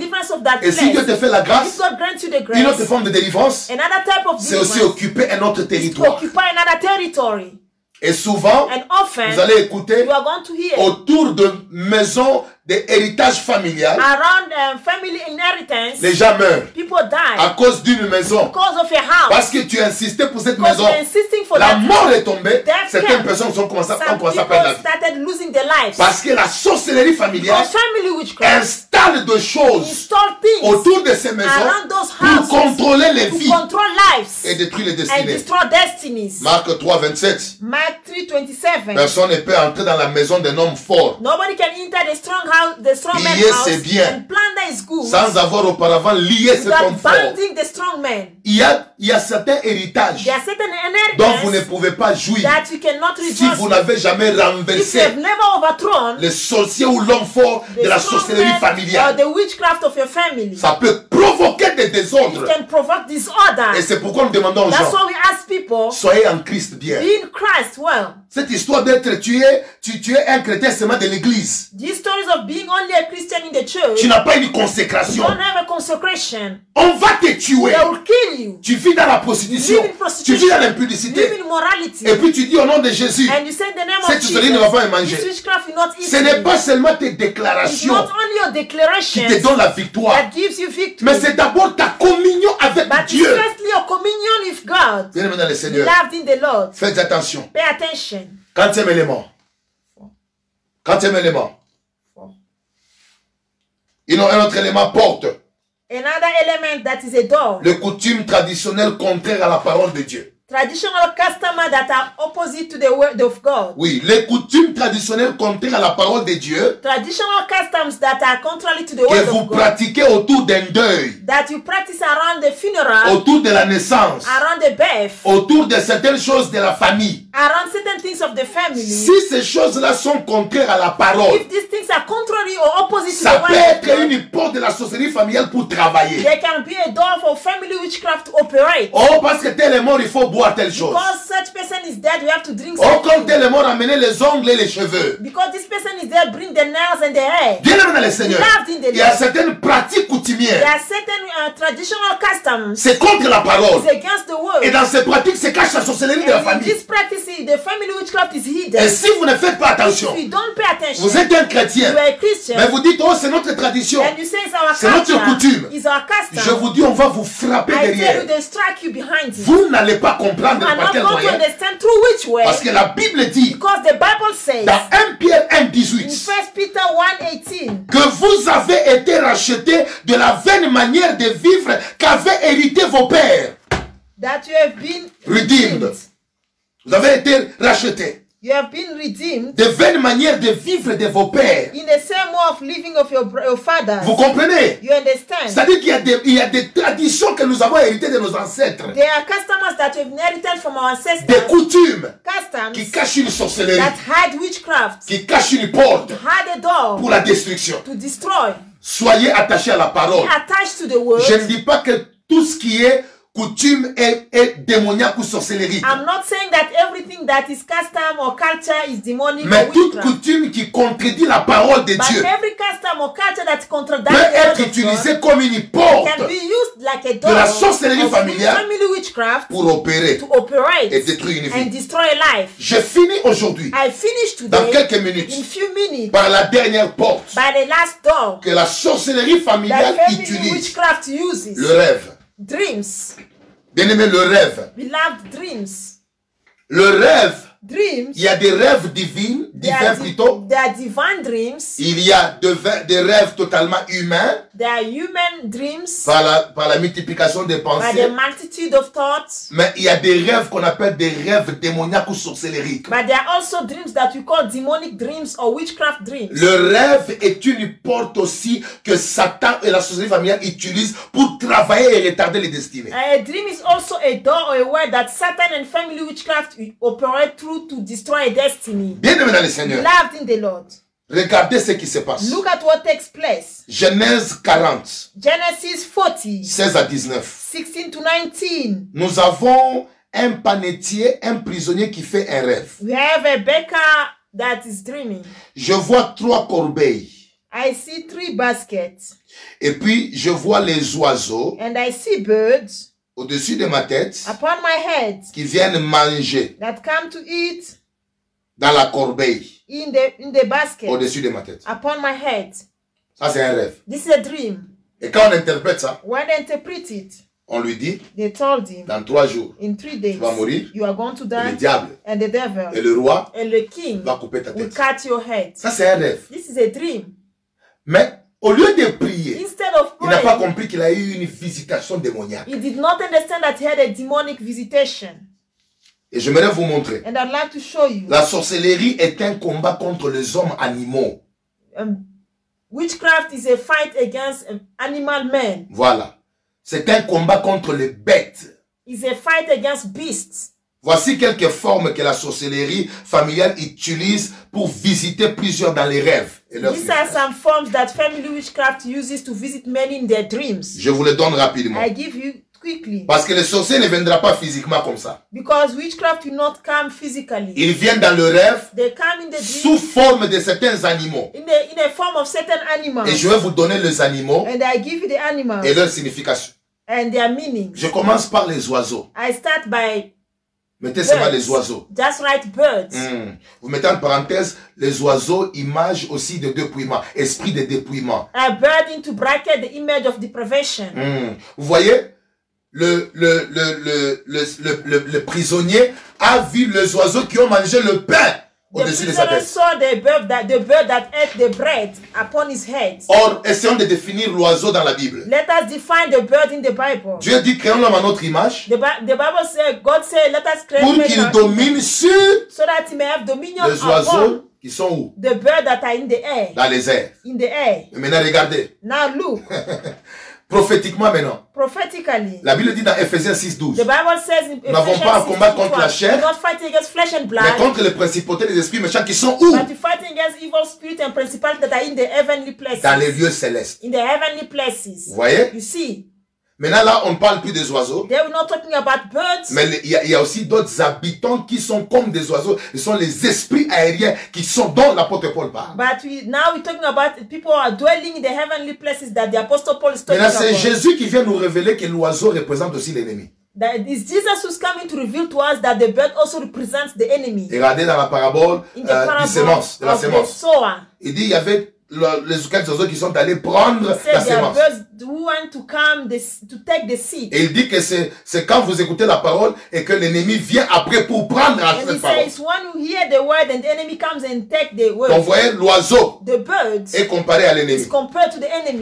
Et si Dieu te fait la If grâce, God grants you the une autre grace, forme de délivrance, another type of c'est aussi occuper un autre territoire. Et souvent, And often, vous allez écouter autour de maisons d'héritage familial, around um, family inheritance, les gens meurent à cause d'une maison. because of a house. Parce que tu insisté pour cette Because maison. La that. mort est tombée. Certaines personnes ont commencé, à perdre la vie. Parce que la sorcellerie familiale installe des choses autour de ces maisons pour contrôler les vies et détruire les destinées. Marc 3, 27. Mark 3:27. Personne ne peut entrer dans la maison d'un homme fort. Nobody can enter the strong house, the strong man's Piller, house, c'est bien. and plunder is good. good sans avoir auparavant lié cet homme fort. binding the strong man. Il y a, il y a certains héritages There are certain dont vous ne pouvez pas jouir that you cannot si vous n'avez jamais renversé le sorcier ou l'homme fort de la sorcellerie or familiale. the witchcraft of your family, Ça peut provoquer des it désordres. can provoke disorder. Et c'est pourquoi nous demandons aux That's gens, why we ask people, soyez en Christ bien. be in Christ well. Cette histoire d'être tué, tu, tu es un chrétien seulement de l'église. These stories of being only a Christian in the church, Tu n'as pas une you consécration. don't have a consecration. On va te tuer. They will kill you. Tu vis dans la prostitution. Tu vis dans l'impudicité. Et puis tu dis au nom de Jésus. And you say the name Cette of sorcellerie ne va pas Jesus. manger. Ce n'est pas seulement tes It's déclarations not only your qui te donnent la victoire. that gives you victory, Mais c'est d'abord ta communion avec but Dieu. firstly your communion with God. Bien aimé dans le Seigneur. Loved in the Lord. Faites attention. Pay attention. Quatrième élément. Quatrième élément. Il y a un autre élément porte. Another element that is a door. Les coutumes traditionnelles contraires à la parole de Dieu. Traditional customers that are opposite to the word of God. Oui, les coutumes traditionnelles contraires à la parole de Dieu Traditional customs that are contrary to the que word vous of God. pratiquez autour d'un deuil, That you practice around the funeral, autour de la naissance, around the birth, autour de certaines choses de la famille. Around certain things of the family. Si ces choses-là sont contraires à la parole, If these things are contrary or opposite to ça the peut être une porte de la sorcellerie familiale pour travailler. there can be a door for family witchcraft to operate. Oh, parce que tel est mort, il faut boire telle chose. Because such person is dead, we have to drink Oh, comme tel est mort, amener les ongles et les cheveux. Because this person is dead, bring the nails and the hair. Bien aimé dans le Seigneur, il y a certaines pratiques There coutumières. are certain uh, traditional customs. C'est contre la parole. It's against the word. Et dans ces pratiques se cache la sorcellerie de la And famille. this practice, the family witchcraft is Et hidden. si vous ne faites pas attention, If you don't pay attention, vous êtes un chrétien, you are a Christian, mais vous dites, oh, c'est notre tradition. and you say it's our C'est notre coutume. it's our Je vous dis, on va vous frapper I tell derrière. you, they strike you behind it. Vous n'allez pas You comprendre par not quel going to moyen. understand through which way. Parce que la Bible dit, Because the Bible says dans 1 Pierre 1, in 18, 1 Peter 1 que vous avez été rachetés de la vaine manière de vivre qu'avaient hérité vos pères. that you have been Redeemed. Vous avez été rachetés You have been redeemed de vaines manières de vivre de vos pères. in the same way of living of your, your fathers. Vous comprenez? You understand? C'est-à-dire qu'il y, a des- il y a des traditions que nous avons héritées de nos ancêtres. There are customers that we've inherited from our Des ancestors. coutumes Customs qui cachent une sorcellerie, that hide witchcraft, qui cachent une porte hide a door pour la destruction. to destroy. Soyez attachés à la parole. Attached to the word. Je ne dis pas que tout ce qui est coutume est, est démoniaque ou sorcellerie. I'm not saying that everything that is custom or culture is demonic Mais or toute witchcraft. coutume qui contredit la parole de But Dieu every custom or culture that contradicts peut the être word of God utilisée comme une porte can be used like a door de la sorcellerie of familiale family witchcraft pour opérer to operate et détruire une and vie. destroy a life. Je finis aujourd'hui, I finish dans today quelques minutes, in few minutes par la dernière porte by the last door que la sorcellerie that familiale family utilise. witchcraft uses. Le rêve. Dreams. Bien aimé, le rêve. Beloved dreams. Le rêve, Dreams. il y a des rêves divins, divins di- plutôt. they are divine dreams. Il y a de des rêves totalement humains They are human dreams par la, par la multiplication des by the pensées. multitude of thoughts. Mais il y a des rêves qu'on appelle des rêves démoniaques ou sorcellériques. But there are also dreams that we call demonic dreams or witchcraft dreams. Le rêve est une porte aussi que Satan et la sorcellerie familiale utilisent pour travailler et retarder les destinées. A dream is also a door or a word that Satan and family witchcraft operate through to destroy a destiny. Bien aimé dans le Seigneur, Loved in the Lord. regardez ce qui se passe. Look at what takes place. Genèse 40, Genesis 40, 16 à 19. 16 to 19. Nous avons un panetier, un prisonnier qui fait un rêve. We have a baker that is dreaming. Je vois trois corbeilles. I see three baskets Et puis, je vois les oiseaux and I see birds au-dessus de ma tête upon my head qui viennent manger that come to eat dans la corbeille in the in the basket au-dessus de ma tête. upon my head. Ça, c'est un rêve. This is a dream. Et quand on interprète ça, When they interpret it, on lui dit, they told him dans trois jours, in three days vas mourir. you are going to le die diable and the et devil le roi and the king va couper ta will tête. cut your head. Ça, c'est un rêve. This is a dream. Mais au lieu de prier, Instead of il n'a pas compris qu'il a eu une visitation démoniaque. he did not understand that he had a demonic visitation. Et j'aimerais vous montrer. And I'd like to show you. La sorcellerie est un combat contre les hommes animaux. Um, Witchcraft is a fight against um, animal men. Voilà. C'est un combat contre les bêtes. It's a fight against beasts. Voici quelques formes que la sorcellerie familiale utilise pour visiter plusieurs dans les rêves. Et leurs These are some forms that family witchcraft uses to visit men in their dreams. Je vous les donne rapidement. I give you quickly. Parce que le sorcier ne viendra pas physiquement comme ça. Because witchcraft will not come physically. Il vient dans le rêve They come in the sous dream forme de certains animaux. in the in a form of certain animals. Et je vais vous donner les animaux And I give you the animals et leur signification. and their meanings. Je commence par les oiseaux. I start by Mettez seulement les oiseaux. Just write birds. Hmm. Vous mettez en parenthèse les oiseaux, image aussi de dépouillement, esprit de dépouillement. A bird into bracket the image of deprivation. Hmm. Vous voyez, le, le, le, le, le, le, le- le prisonnier a vu les oiseaux qui ont mangé le pain au-dessus de sa prisoner tête. saw the bird that the bird that ate the bread upon his head. Or, essayons de définir l'oiseau dans la Bible. Let us define the bird in the Bible. Dieu dit créons l'homme à notre image The, the Bible says, God said, let us create pour qu'il domine sur so that he may have dominion les oiseaux qui sont où? the bird that are in the air. Dans les airs. In the air. Et maintenant, regardez. Now look, Prophétiquement maintenant. prophetically, La Bible dit dans Ephésiens 6, 12. the Bible says in Nous n'avons pas un combat 6, contre la chair, not fight against flesh and Mais blood, contre les principautés des esprits méchants qui sont où? but you fight against evil spirits and principalities that are in the heavenly places. Dans les lieux célestes. In the heavenly Vous places. voyez? You see, Maintenant là, on ne parle plus des oiseaux. they were not talking about birds, Mais il y, a, il y a aussi d'autres habitants qui sont comme des oiseaux. Ce sont les esprits aériens qui sont dont l'apôtre Paul parle. but we now we're talking about people who are dwelling in the heavenly places that the apostle Paul is talking Maintenant, c'est about. Jésus qui vient nous révéler que l'oiseau représente aussi l'ennemi. That it's Jesus who's coming to reveal to us that the bird also represents the enemy. Et regardez dans la parabole euh, du parable sémence, de la sémence. Il dit il y avait le- les quelques oiseaux qui sont allés prendre la sémence. birds who want to come this, to take the seed. Et il dit que c'est c'est quand vous écoutez la parole et que l'ennemi vient après pour prendre he cette parole. says, one who hear the word and the enemy comes and take the Donc word. vous voyez, l'oiseau est comparé à l'ennemi.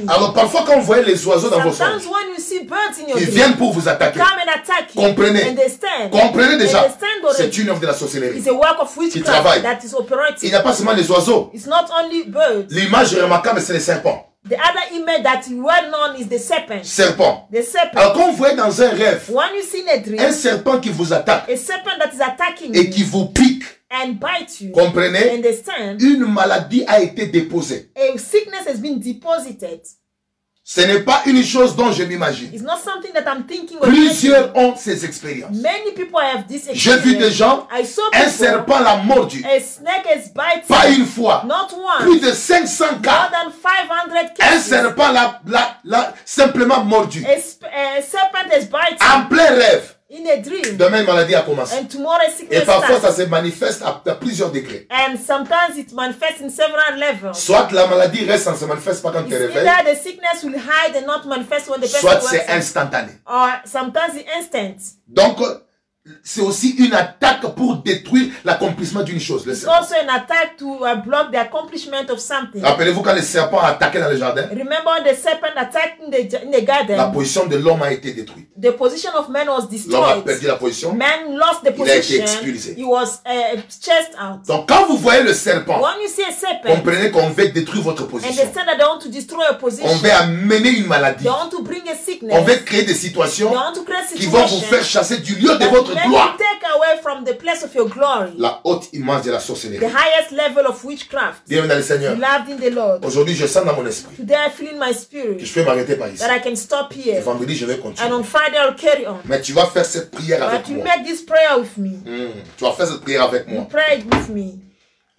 Alors parfois quand vous voyez les oiseaux dans vos songes, ils viennent pour vous attaquer. come and attack you. Comprenez. Comprenez déjà, c'est une œuvre de la sorcellerie. It's a work of travaille. witchcraft that is Il n'y a pas seulement les oiseaux. It's not only birds. L'image remarquable, c'est les serpents. The other image that is well known is the serpent. Serpents. The serpent. Alors quand vous voyez dans un rêve When you see a un dream, serpent qui vous attaque a serpent that is attacking et qui vous pique, and bites you, comprenez, understand, une maladie a été déposée. a sickness has been deposited. Ce n'est pas une chose dont je m'imagine. Plusieurs ont ces expériences. Many people have this J'ai vu des gens, I saw un serpent l'a mordu. Pas une fois, plus de 500 More cas. than 500 Un serpent l'a simplement mordu. En plein rêve. In a dream. Demain, une maladie a commencé. And tomorrow a Et sickness parfois, ça starts. se manifeste à, à plusieurs degrés. And sometimes it manifests in several levels. Soit la maladie reste, ça ne se manifeste pas quand tu te It's réveilles. either the sickness will hide and not manifest when the person Soit c'est instantané. Or sometimes the instant. Donc, c'est aussi une attaque pour détruire l'accomplissement d'une chose. Le It's serpent. also an attack to uh, block the accomplishment of something. Rappelez-vous quand les serpents attaquaient dans le jardin, Remember the serpent attacked in the, in the la garden. position de l'homme a été détruite. The position of man was L'homme a destroyed. perdu la position. Man lost the Il a été position. expulsé. He was uh, chased out. Donc, quand vous voyez le serpent, When you see a serpent, comprenez qu'on veut détruire votre position. understand that they want to destroy your On position. veut amener une maladie. They want to bring a On sickness. veut créer des situations They want to create qui vont vous situations faire chasser du lieu de votre make gloire. you take away from the place of your glory. La haute image de la The sorcellerie. highest level of witchcraft. Bienvenue dans le Seigneur. Beloved in the Lord. Aujourd'hui, je sens dans mon esprit Today I feel in my que spirit je peux m'arrêter par ici. that I can stop Et here. vendredi, je vais And continuer. on Friday I'll carry on. Mais tu vas faire cette prière avec But you moi. make this prayer with me. Hmm, Tu vas faire cette prière avec You moi. pray it with me.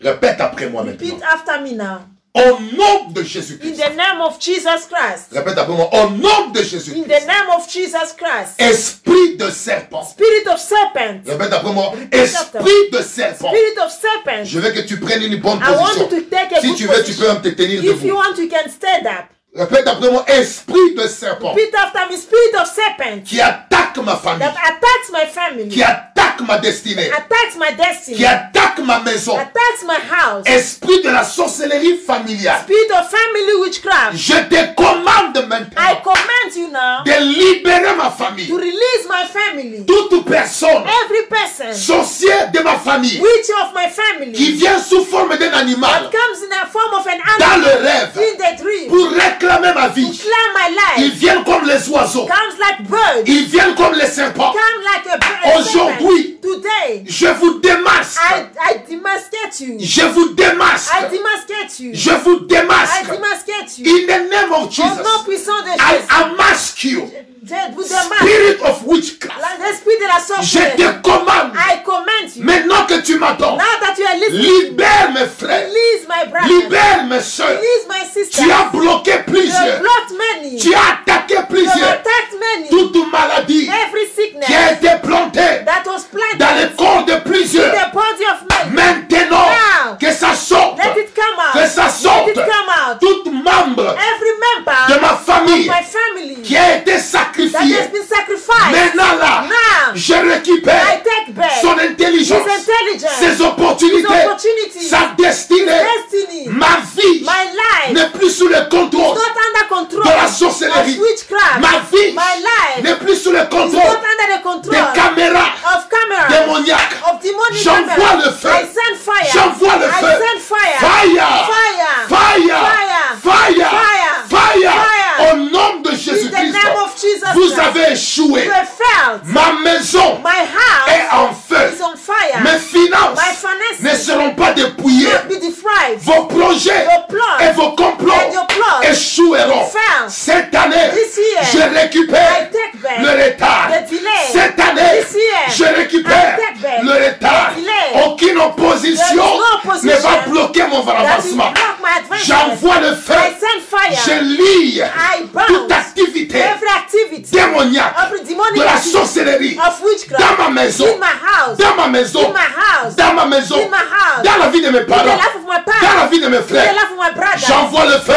Répète après moi Repeat maintenant. after me now. Au nom de In Jésus-Christ. the name of Jesus Christ. Répète après moi. Au nom de In Jésus-Christ. the name of Jesus Christ. Esprit de serpent. Spirit of serpent. Répète après moi. Esprit de serpent. Spirit of serpent. Je veux que tu prennes une bonne I want position. you to take a Si good tu veux, tu peux même te tenir If you debout. want, you can stand up. Répète après moi. Esprit de serpent. Repeat after me. Spirit of serpent Qui attaque ma famille. that attacks my family, Qui attaque ma destinée. attacks my destiny, Qui attaque ma maison. attacks my house. Esprit de la sorcellerie familiale. Spirit of family witchcraft. Je te commande I maintenant command you now de libérer ma famille. to release my family. Toute personne Every person sorcier de ma famille, witch of my qui family, vient sous forme d'un animal that comes in the form of an dans le animal rêve in the dream, pour réclamer clamer ma vie. Ils viennent comme les oiseaux. Ils viennent comme les serpents. Aujourd'hui, je vous démasque. Je vous démasque. Je vous démasque. In the name of Jesus, I amask you. Spirit of witchcraft. Je te commande. Maintenant que tu m'attends. Libère mes frères. Libère mes soeurs. Tu as bloqué plus plusieurs. Tu as attaqué plusieurs. Toute maladie qui a été plantée dans le corps de plusieurs. Maintenant, que ça sorte. Que ça sorte. Tout membre de ma famille qui a été sacrifié. Maintenant là, je récupère son intelligence, ses opportunités, sa destinée. Ma vie n'est plus sous le contrôle not under control de la sorcellerie. Witchcraft. Ma vie my life n'est plus sous le contrôle not under the control des caméras of cameras, démoniaques. Of demonic J'envoie le feu. I send fire. J'envoie le I feu. Send fire. Fire. Fire. Fire. Fire. Fire. Fire. Au nom de Jésus-Christ, vous avez échoué. Ma maison my house est en feu. Is on fire. Mes finances ne seront pas dépouillées. Vos projets dans ma maison, dans la vie de mes parents, dans la vie de mes frères, j'envoie le feu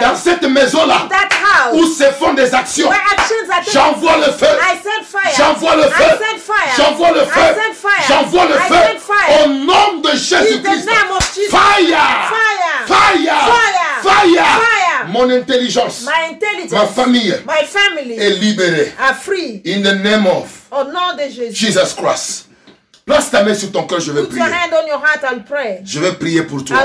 dans cette maison-là. Où se font des actions. J'envoie le feu, j'envoie le feu, j'envoie le feu, j'envoie le feu. au nom de Jésus-Christ. Fire! Fire! Fire! Mon intelligence, ma famille est libérée. In the name of Jesus Christ ta main sur ton cœur, je vais prier. Je vais prier pour toi.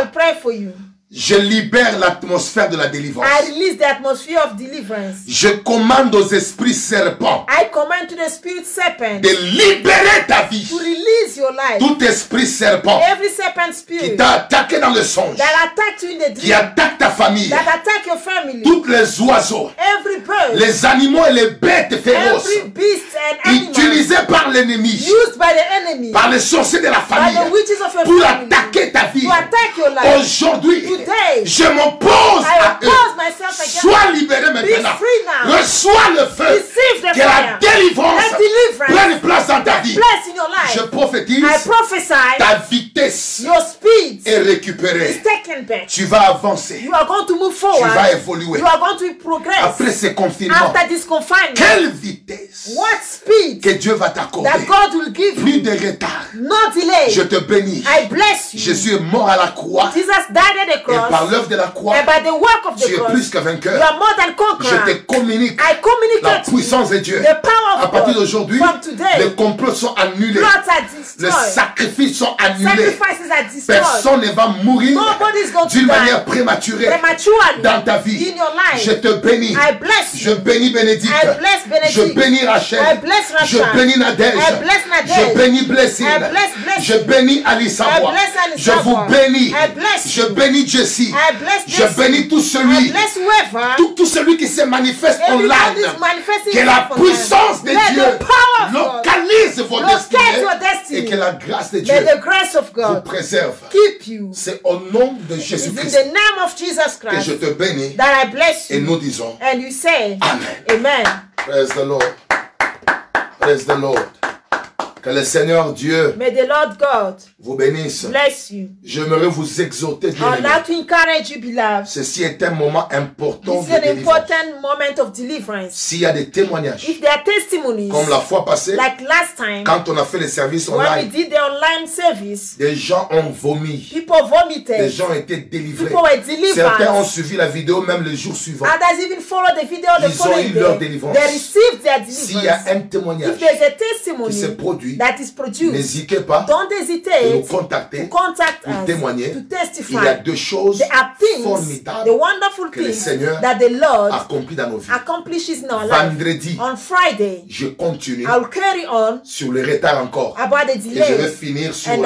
Je libère l'atmosphère de la délivrance. I release the atmosphere of deliverance. Je commande aux esprits serpents I command to the spirit serpent de libérer ta vie. to release your life. Tout esprit serpent Every serpent qui spirit t'a attaqué dans le songe, that attack you in the qui dream, attaque ta famille, that attack your family, tous les oiseaux, every bird, les animaux et les bêtes féroces every beast and animal utilisés par l'ennemi, used by the enemy, par les sorciers de la by famille, the witches of your pour family, attaquer ta vie. to attack your life. Aujourd'hui, je m'oppose à eux. Sois libéré maintenant. Reçois le feu. Que la délivrance prenne place dans ta vie. Je prophétise. Ta vitesse est récupérée. Tu vas avancer. Tu vas évoluer. Après ce confinement. Quelle vitesse. Que Dieu va t'accorder. Plus de retard. Je te bénis. Je suis mort à la croix. Jesus died at the cross par l'œuvre de la croix, tu es plus que vainqueur. Je te communique la puissance de Dieu. À partir d'aujourd'hui, les complots sont annulés. Les sacrifices sont annulés. Personne ne va mourir d'une manière prématurée dans ta vie. Je te bénis. Je bénis Bénédicte. Je bénis Rachel. Je bénis Nadège. Je bénis Blessing. Je bénis Alice Je vous bénis. Je bénis Jesse. Je bénis tout celui, tout, tout celui qui se manifeste en live. Que la puissance de Dieu localise vos destinées et que la grâce de Dieu vous préserve. C'est au nom de Jésus-Christ que je te bénis et nous disons Amen. Amen. Praise the Lord. Praise the Lord. Que le Seigneur Dieu May the Lord God vous bénisse. bless you. J'aimerais vous exhorter, I bien would like to encourage you, beloved. Ceci est un moment important This de is an délivrance. important moment of deliverance. S'il y a des témoignages, If there are testimonies, comme la fois passée, like last time, quand on a fait les services when we did the online service, des gens ont vomi. people Des vomited, gens ont été délivrés. people were delivered. Certains ont suivi la vidéo même le jour suivant. Others even followed the video the Ils ont following eu leur day. délivrance. They received their S'il y a deliverance. un témoignage If there's a qui se testimony produit, produit, that is produced, n'hésitez pas don't de nous hesitate contacter. to contact pour us témoigner. to Il y a deux choses There are things, formidables the wonderful que le Seigneur that the Lord accomplies dans nos vies. accomplishes in our life. Vendredi, On Friday, je continue I'll carry on sur le retard encore. about the Et je vais finir sur and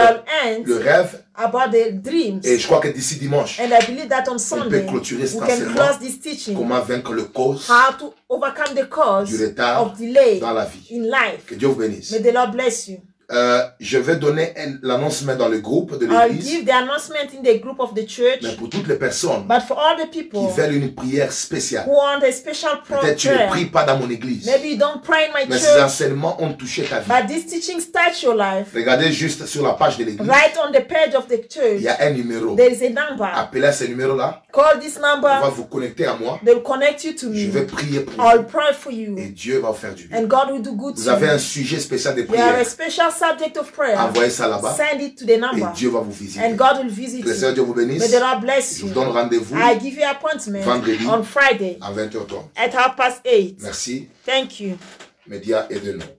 le rêve. About the dreams. Et je crois que d'ici dimanche, And I believe that on Sunday, clôturer cet we can enseignement. close this teaching. comment vaincre le cause How to overcome the cause du retard of delay dans la vie. in life. Que Dieu vous bénisse. May the Lord bless you. Euh, je vais donner un- l'annoncement dans le groupe de l'église. give the announcement in the group of the church. Mais pour toutes les personnes But for all the qui people veulent une prière spéciale, who want a special pro- peut-être tu ne pries pas dans mon église, maybe you don't pray in my mais ces church, enseignements ont touché ta vie. but this teaching starts your life. Regardez juste sur la page de l'église, Right on the page of the il church, y a un numéro. there is a number. Appelez à ce numéro-là, Call this on va number. vous connecter à moi. They'll connect you to Je vais me. prier pour I'll vous. pray for you. Et Dieu va vous faire du bien. And God will do good Vous to avez un you. sujet spécial de prière. Subject of prayer. Envoyez ça là-bas. Send it to the Et number. Dieu va vous visiter. And God will visit Que le Seigneur. Dieu vous bénisse. May the Lord bless Je you. vous donne rendez-vous I give you appointment Vendredi. on Friday à 20h30. at half past eight. Merci. Thank you. Média et de nous.